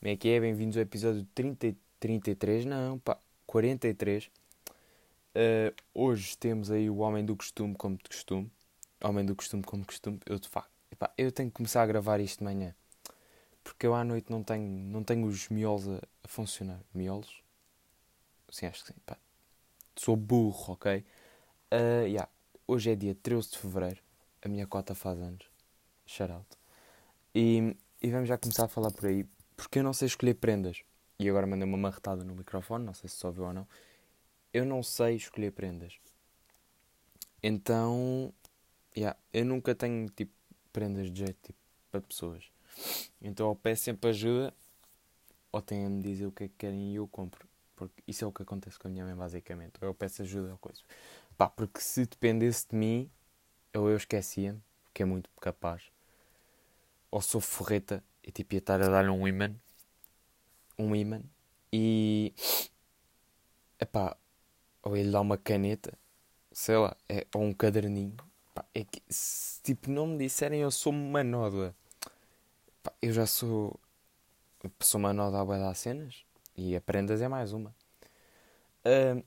Como é que é? Bem-vindos ao episódio 30, 33, não, pá, 43. Uh, hoje temos aí o Homem do Costume como de costume. Homem do Costume como de costume. Eu, de facto, epá, eu tenho que começar a gravar isto de manhã. Porque eu à noite não tenho, não tenho os miolos a, a funcionar. Miolos? Sim, acho que sim. Pá. Sou burro, ok? Uh, yeah. Hoje é dia 13 de Fevereiro. A minha cota faz anos. Shout out. E, e vamos já começar a falar por aí. Porque eu não sei escolher prendas. E agora mandei uma marretada no microfone, não sei se só ouviu ou não. Eu não sei escolher prendas. Então, yeah, eu nunca tenho tipo prendas de jeito tipo, para pessoas. Então eu peço sempre ajuda ou têm a me dizer o que é que querem e eu compro. Porque isso é o que acontece com a minha mãe basicamente. Eu peço ajuda ou coisa. Pá, porque se dependesse de mim, ou eu esquecia-me, que é muito capaz ou sou forreta e tipo ia estar a dar um imã. Um imã. E. Epá, ou ele dá uma caneta, sei lá, é, ou um caderninho. Epá, é que se tipo não me disserem eu sou uma nódoa, epá, eu já sou. Sou uma nódoa a dar cenas e aprendas é mais uma. Uh,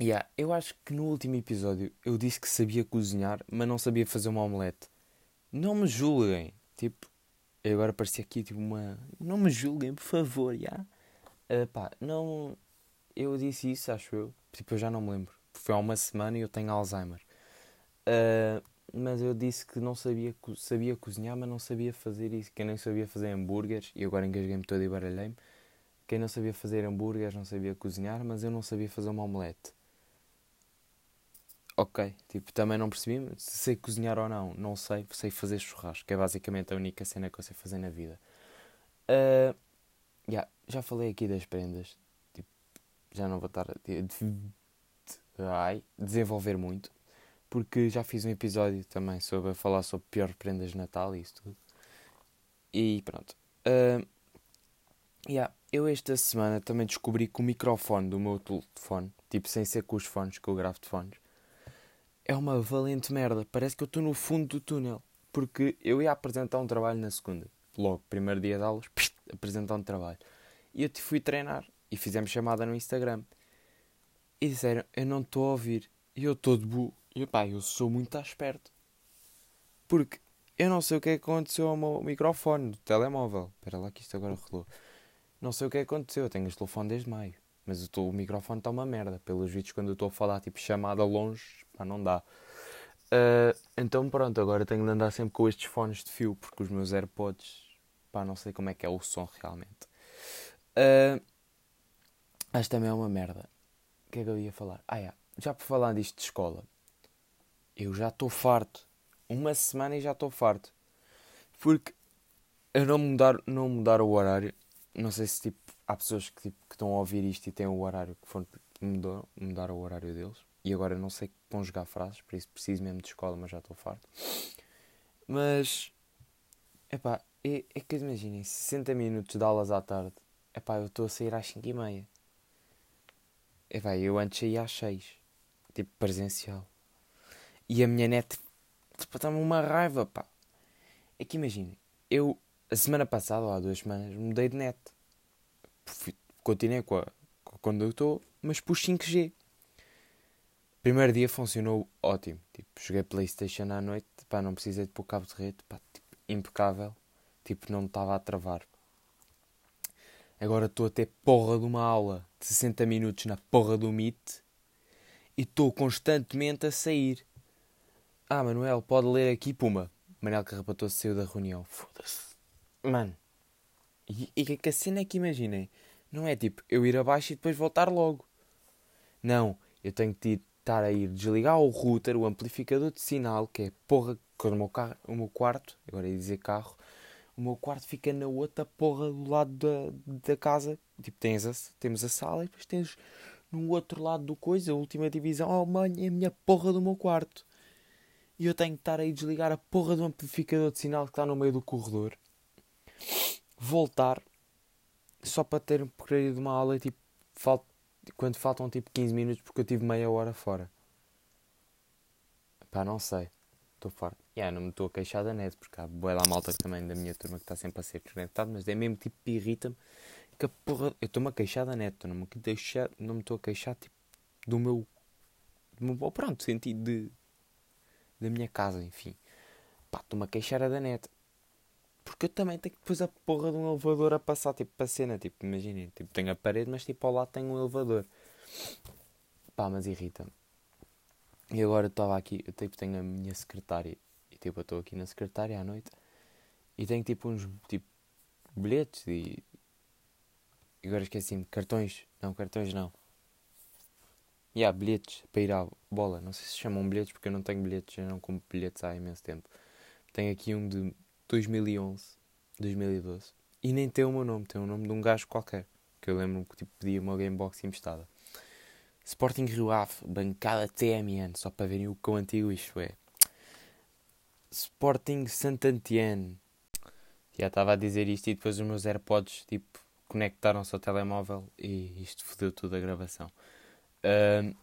yeah, eu acho que no último episódio eu disse que sabia cozinhar, mas não sabia fazer uma omelete. Não me julguem. Tipo, agora parecia aqui tipo uma. Não me julguem, por favor, já. Uh, pá, não. Eu disse isso, acho eu. Tipo, eu já não me lembro. Foi há uma semana e eu tenho Alzheimer. Uh, mas eu disse que não sabia, sabia cozinhar, mas não sabia fazer isso. Quem nem sabia fazer hambúrgueres, e agora engasguei-me todo e baralhei-me. Quem não sabia fazer hambúrgueres não sabia cozinhar, mas eu não sabia fazer uma omelete ok, tipo, também não percebi se sei cozinhar ou não, não sei, sei fazer churrasco, que é basicamente a única cena que eu sei fazer na vida. Uh, yeah, já falei aqui das prendas, tipo, já não vou estar a de, de, ai, desenvolver muito, porque já fiz um episódio também sobre a falar sobre pior prendas de Natal e isso tudo. E pronto. Uh, yeah, eu esta semana também descobri que o microfone do meu telefone, tipo sem ser com os fones, que eu gravo de fones, é uma valente merda. Parece que eu estou no fundo do túnel. Porque eu ia apresentar um trabalho na segunda. Logo, primeiro dia de aulas, psh, apresentar um trabalho. E eu fui treinar. E fizemos chamada no Instagram. E disseram, eu não estou a ouvir. E eu estou de bu. E pá, eu sou muito esperto. Porque eu não sei o que é que aconteceu ao meu microfone do telemóvel. Espera lá que isto agora rolou. Não sei o que é que aconteceu. Eu tenho este telefone desde maio. Mas o, microfone está uma merda. Pelos vídeos, quando eu estou a falar tipo chamada longe, pá, não dá. Uh, então pronto, agora tenho de andar sempre com estes fones de fio, porque os meus AirPods, pá, não sei como é que é o som realmente. Uh, mas também é uma merda. O que é que eu ia falar? Ah, yeah. já por falar disto de escola, eu já estou farto. Uma semana e já estou farto. Porque eu não mudar, não mudar o horário, não sei se tipo há pessoas que, tipo, que estão a ouvir isto e têm o horário que foram mudar o horário deles. E agora não sei conjugar frases, por isso preciso mesmo de escola, mas já estou farto. Mas, epá, é, é que imaginem, 60 minutos de aulas à tarde, epá, eu estou a sair às 5 e meia. Epá, eu antes saía às 6, tipo presencial. E a minha net, tipo, está-me uma raiva, pá. É que imaginem, eu, a semana passada, ou há duas semanas, mudei de net continuei com a, a condutor, mas pus 5G. Primeiro dia funcionou ótimo. Tipo, joguei Playstation à noite, pá, não precisei de pôr cabo de rede, pá, tipo, impecável. Tipo, não estava a travar. Agora estou a ter porra de uma aula de 60 minutos na porra do Meet e estou constantemente a sair. Ah, Manuel, pode ler aqui, puma. Manel Carrapatou saiu da reunião. Foda-se. Mano, e, e que a cena é que imaginem, não é tipo eu ir abaixo e depois voltar logo. Não, eu tenho que estar a ir desligar o router, o amplificador de sinal, que é porra, quando o meu, carro, o meu quarto, agora ia dizer carro, o meu quarto fica na outra porra do lado da, da casa. Tipo, tens a, temos a sala e depois tens no outro lado do coisa, a última divisão. Oh, mãe, é a minha porra do meu quarto. E eu tenho que estar aí desligar a porra do amplificador de sinal que está no meio do corredor voltar só para ter porcaria de uma aula tipo, falt... quando faltam tipo 15 minutos porque eu tive meia hora fora. Pá, não sei. Estou farto. Yeah, não me estou a queixar da net, porque há boa da malta também da minha turma que está sempre a ser desconectado, mas é mesmo tipo, irrita-me que a porra. Eu estou-me a queixar da net, não me, deixar, não estou a queixar tipo, do meu. Do meu pronto, sentido de. da minha casa, enfim. Pá, estou-me a queixar da net. Porque eu também tenho depois a porra de um elevador a passar, tipo, para cena. Tipo, imaginem, tipo, tenho a parede, mas tipo, ao lado tenho um elevador. Pá, mas irrita-me. E agora estava aqui, eu tipo, tenho a minha secretária. E tipo, eu estou aqui na secretária à noite. E tenho tipo uns, tipo, bilhetes e... Agora esqueci-me, cartões. Não, cartões não. E há bilhetes para ir à bola. Não sei se chamam bilhetes porque eu não tenho bilhetes, eu não compro bilhetes há imenso tempo. Tenho aqui um de 2011, 2012. E nem tem o meu nome, tem o nome de um gajo qualquer. Que eu lembro que tipo, pedia uma Gamebox emprestada. Sporting Rio Ave, bancada TMN, só para verem o quão antigo isto é. Sporting Saint-Antienne. Já estava a dizer isto e depois os meus AirPods tipo, conectaram-se ao telemóvel e isto fodeu tudo a gravação. Uh,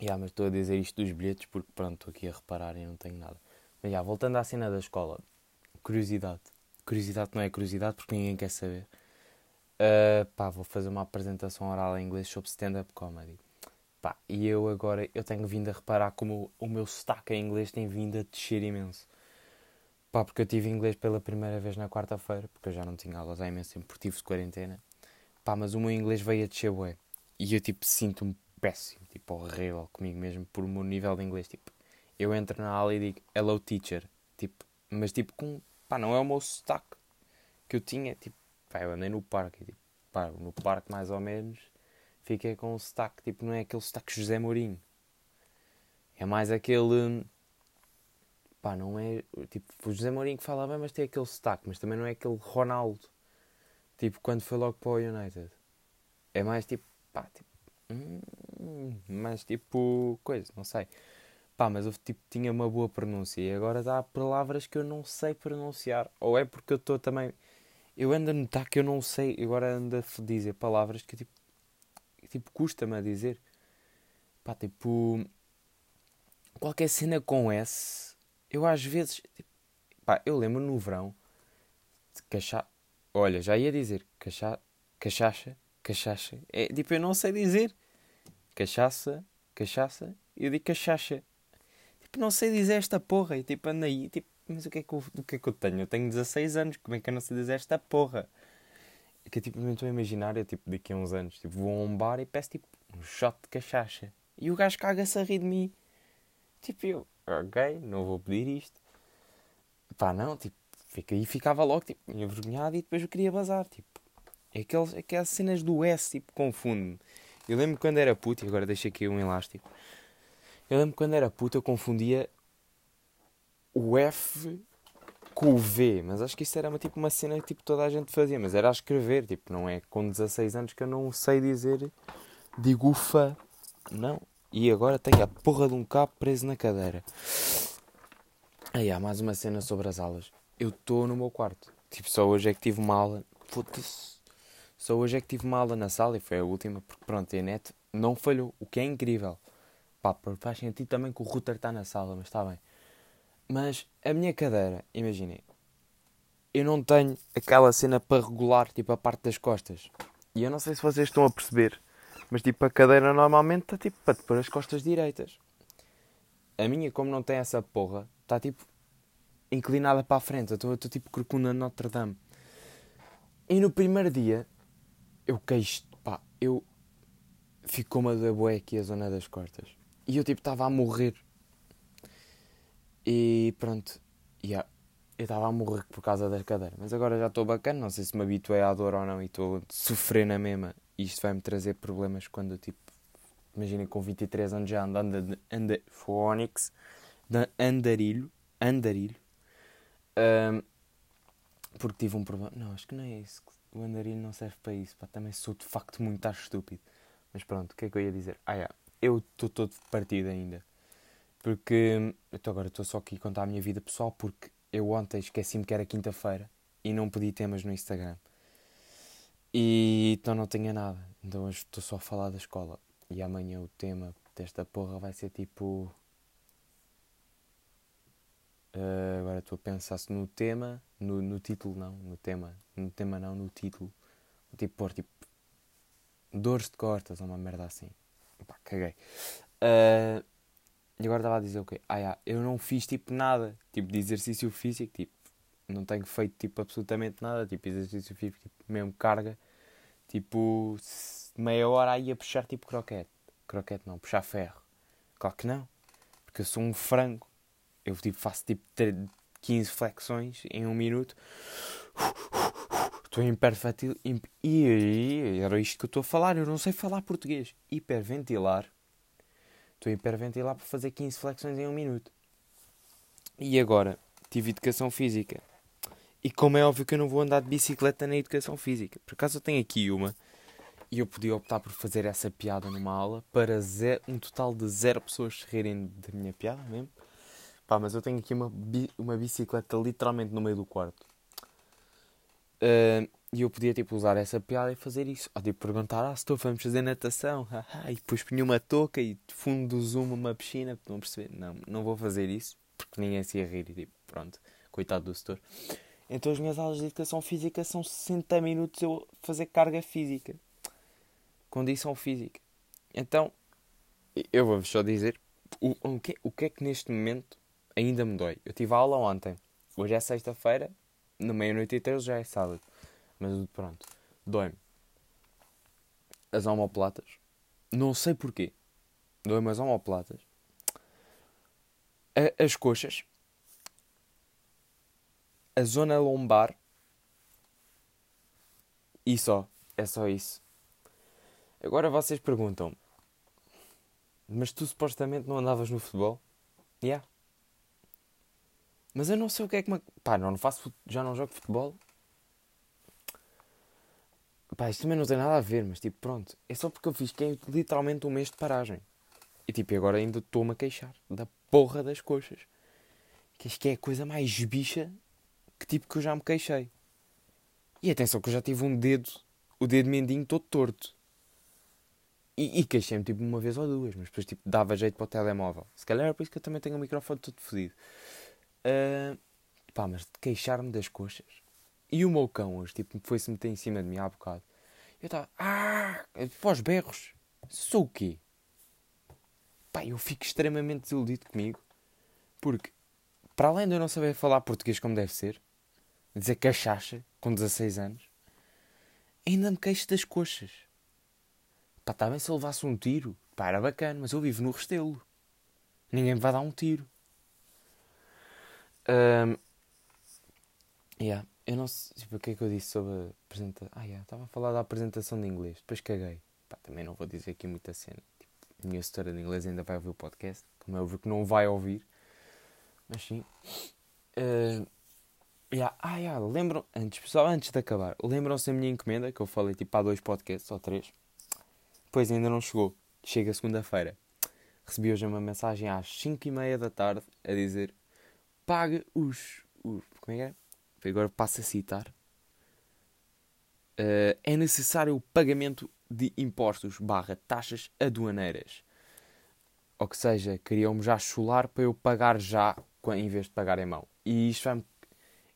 yeah, mas estou a dizer isto dos bilhetes porque pronto, estou aqui a reparar e não tenho nada. Mas já, voltando à cena da escola, curiosidade. Curiosidade não é curiosidade porque ninguém quer saber. Uh, pá, vou fazer uma apresentação oral em inglês sobre stand-up comedy. Pá, e eu agora eu tenho vindo a reparar como o meu sotaque em inglês tem vindo a descer imenso. Pá, porque eu tive inglês pela primeira vez na quarta-feira, porque eu já não tinha aulas há imenso tempo, porque tive de quarentena. Pá, mas o meu inglês veio a descer bué. E eu tipo sinto-me péssimo, tipo horrível comigo mesmo por o meu nível de inglês. Tipo, eu entro na aula e digo hello teacher, tipo, mas tipo com pá, não é o meu sotaque que eu tinha, tipo, pá, eu andei no parque, tipo, pá, no parque mais ou menos, fiquei com um sotaque, tipo, não é aquele sotaque José Mourinho, é mais aquele, pá, não é, tipo, o José Mourinho que fala bem, mas tem aquele sotaque, mas também não é aquele Ronaldo, tipo, quando foi logo para o United, é mais tipo, pá, tipo, hum, mais tipo, coisa, não sei. Pá, mas eu tipo, tinha uma boa pronúncia e agora dá palavras que eu não sei pronunciar. Ou é porque eu estou também. Eu ando a notar que eu não sei. Agora ando a dizer palavras que tipo. Tipo, custa-me a dizer. Pá, tipo. Qualquer cena com S. Eu às vezes. Tipo, pá, eu lembro no verão. Cachá. Olha, já ia dizer. Cachá. Cachaça. Cachaça. É tipo, eu não sei dizer. Cachaça. Cachaça. Eu digo cachaça tipo, não sei dizer esta porra. E tipo, anda aí, tipo, mas o que, é que eu, o que é que eu tenho? Eu tenho 16 anos, como é que eu não sei dizer esta porra? É que tipo, me estou a imaginar, eu tipo, daqui a uns anos, tipo, vou a um bar e peço tipo um shot de cachaça. E o gajo caga-se a rir de mim. Tipo, eu, ok, não vou pedir isto. Pá, não, tipo, fica aí ficava logo, tipo, envergonhado e depois eu queria bazar, tipo. É aquelas cenas do S, tipo, confundo-me. Eu lembro quando era puto, e agora deixo aqui um elástico. Eu lembro quando era puto eu confundia o F com o V, mas acho que isso era uma, tipo, uma cena que tipo, toda a gente fazia, mas era a escrever, tipo, não é com 16 anos que eu não sei dizer digo ufa, não. E agora tenho a porra de um cabo preso na cadeira. Aí há mais uma cena sobre as aulas. Eu estou no meu quarto. Tipo, só hoje é que tive uma aula. Foda-se. Só hoje é que tive uma aula na sala e foi a última, porque pronto, a net não falhou, o que é incrível. Pá, faz sentido também que o router está na sala, mas está bem. Mas a minha cadeira, imaginem, eu não tenho aquela cena para regular, tipo, a parte das costas. E eu não sei se vocês estão a perceber, mas tipo, a cadeira normalmente está tipo para pôr as costas direitas. A minha, como não tem essa porra, está tipo inclinada para a frente. Eu estou tipo corcunda Notre Dame. E no primeiro dia, eu queixo, pá, eu ficou-me da bué aqui a zona das costas. E eu tipo estava a morrer. E pronto, yeah, eu estava a morrer por causa da cadeira. Mas agora já estou bacana, não sei se me habituei à dor ou não e estou a sofrer na mesma. E isto vai-me trazer problemas quando tipo. Imaginem com 23 anos já anda, anda, Phonics, andarilho, andarilho. Um, porque tive um problema. Não, acho que não é isso. O andarilho não serve para isso. Pá, também sou de facto muito estúpido. Mas pronto, o que é que eu ia dizer? Ah, yeah eu estou todo partido ainda. Porque então agora estou só aqui a contar a minha vida pessoal porque eu ontem esqueci-me que era quinta-feira e não pedi temas no Instagram. E então não tinha nada. Então hoje estou só a falar da escola. E amanhã o tema desta porra vai ser tipo. Uh, agora estou a pensar se no tema, no, no título não, no tema, no tema não, no título. Tipo, pôr tipo dores de cortas ou uma merda assim. Pá, caguei. Uh, e agora estava a dizer o okay, quê? Ah, yeah, eu não fiz tipo nada, tipo de exercício físico, tipo, não tenho feito tipo absolutamente nada, tipo exercício físico, tipo, mesmo carga, tipo, meia hora aí a puxar tipo croquete. Croquete não, puxar ferro. Claro que não, porque eu sou um frango. Eu tipo, faço tipo 15 flexões em um minuto. Estou hiperventil. E era isto que eu estou a falar. Eu não sei falar português. Hiperventilar. Estou a hiperventilar para fazer 15 flexões em um minuto. E agora? Tive educação física. E como é óbvio que eu não vou andar de bicicleta na educação física. Por acaso eu tenho aqui uma. E eu podia optar por fazer essa piada numa aula para zero, um total de zero pessoas se rirem da minha piada mesmo. Pá, mas eu tenho aqui uma, uma bicicleta literalmente no meio do quarto. Uh, e eu podia tipo usar essa piada e fazer isso. Ou tipo perguntar, ah, estou, vamos fazer natação. e depois punha uma touca e de fundo do zoom uma piscina. Estão a perceber? Não, não vou fazer isso porque ninguém se ia rir e tipo, pronto, coitado do setor. Então as minhas aulas de educação física são 60 minutos eu fazer carga física. Condição física. Então, eu vou-vos só dizer o, o, que, o que é que neste momento ainda me dói. Eu tive aula ontem. Hoje é sexta-feira, na meia-noite e três já é sábado. Mas pronto, dói-me. As omoplatas. Não sei porquê. Dói-me as omoplatas. As coxas. A zona lombar. E só. É só isso. Agora vocês perguntam mas tu supostamente não andavas no futebol? Yeah. Mas eu não sei o que é que me. Pá, não, faço. Já não jogo futebol. Pá, isto também não tem nada a ver, mas tipo, pronto. É só porque eu fiz que é literalmente um mês de paragem. E tipo, agora ainda estou-me a queixar da porra das coxas. Que acho que é a coisa mais bicha que tipo que eu já me queixei. E atenção que eu já tive um dedo, o dedo mendinho todo torto. E, e queixei-me tipo uma vez ou duas, mas depois tipo dava jeito para o telemóvel. Se calhar é por isso que eu também tenho o microfone todo fodido. Uh, pá, mas de queixar-me das coxas. E o meu cão hoje, tipo, foi-se meter em cima de mim há bocado. Eu estava, ah, pós berros. Sou o quê? Pá, eu fico extremamente desiludido comigo. Porque, para além de eu não saber falar português como deve ser, dizer cachaça com 16 anos, ainda me queixo das coxas. Pá, está bem se eu levasse um tiro. Pá, era bacana, mas eu vivo no Restelo. Ninguém me vai dar um tiro. Um, yeah. Eu não sei tipo, o que é que eu disse sobre a apresentação. Ah, yeah, estava a falar da apresentação de inglês. Depois caguei. Pá, também não vou dizer aqui muita cena. Tipo, a minha história de inglês ainda vai ouvir o podcast. Como é óbvio que não vai ouvir. Mas sim. Uh, yeah. Ah, yeah, lembram. Antes, pessoal, antes de acabar, lembram-se da minha encomenda que eu falei tipo há dois podcasts ou três. Pois ainda não chegou. Chega segunda-feira. Recebi hoje uma mensagem às 5 e meia da tarde a dizer pague os. os como é que é? Agora passo a citar. Uh, é necessário o pagamento de impostos barra taxas aduaneiras. Ou que seja, queriam-me já chular para eu pagar já em vez de pagar em mão. E isto vai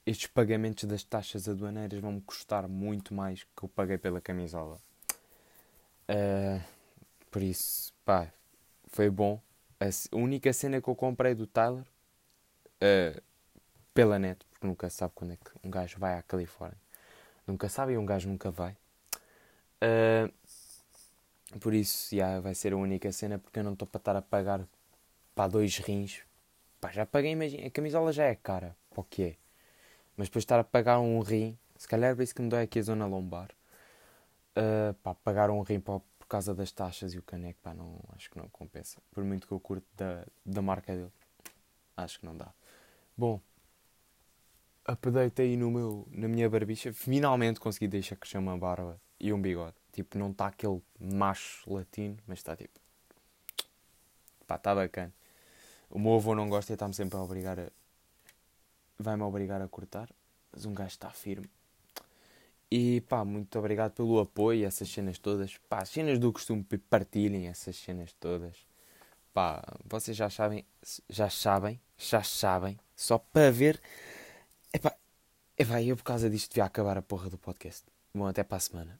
estes pagamentos das taxas aduaneiras vão-me custar muito mais que eu paguei pela camisola. Uh, por isso, pá, foi bom. A única cena que eu comprei do Tyler uh, pela net, porque nunca sabe quando é que um gajo vai à Califórnia. Nunca sabe e um gajo nunca vai. Uh, por isso, já vai ser a única cena, porque eu não estou para estar a pagar para dois rins. Pá, já paguei, imagina, a camisola já é cara, para o que é. Mas depois estar a pagar um rim, se calhar é isso que me dói aqui a zona lombar. Uh, pá, pagar um rim por, por causa das taxas e o caneco, pá, não, acho que não compensa. Por muito que eu curto da, da marca dele, acho que não dá. Bom, update aí no meu, na minha barbicha. Finalmente consegui deixar crescer uma barba e um bigode. Tipo, não está aquele macho latino, mas está tipo. Pá, está bacana. O meu avô não gosta e está-me sempre a obrigar a. Vai-me obrigar a cortar. Mas um gajo está firme. E pá, muito obrigado pelo apoio, essas cenas todas. Pá, as cenas do costume partilhem essas cenas todas. Pá, vocês já sabem, já sabem, já sabem, só para ver. Epá, epá, eu por causa disto devia acabar a porra do podcast. Bom, até para a semana.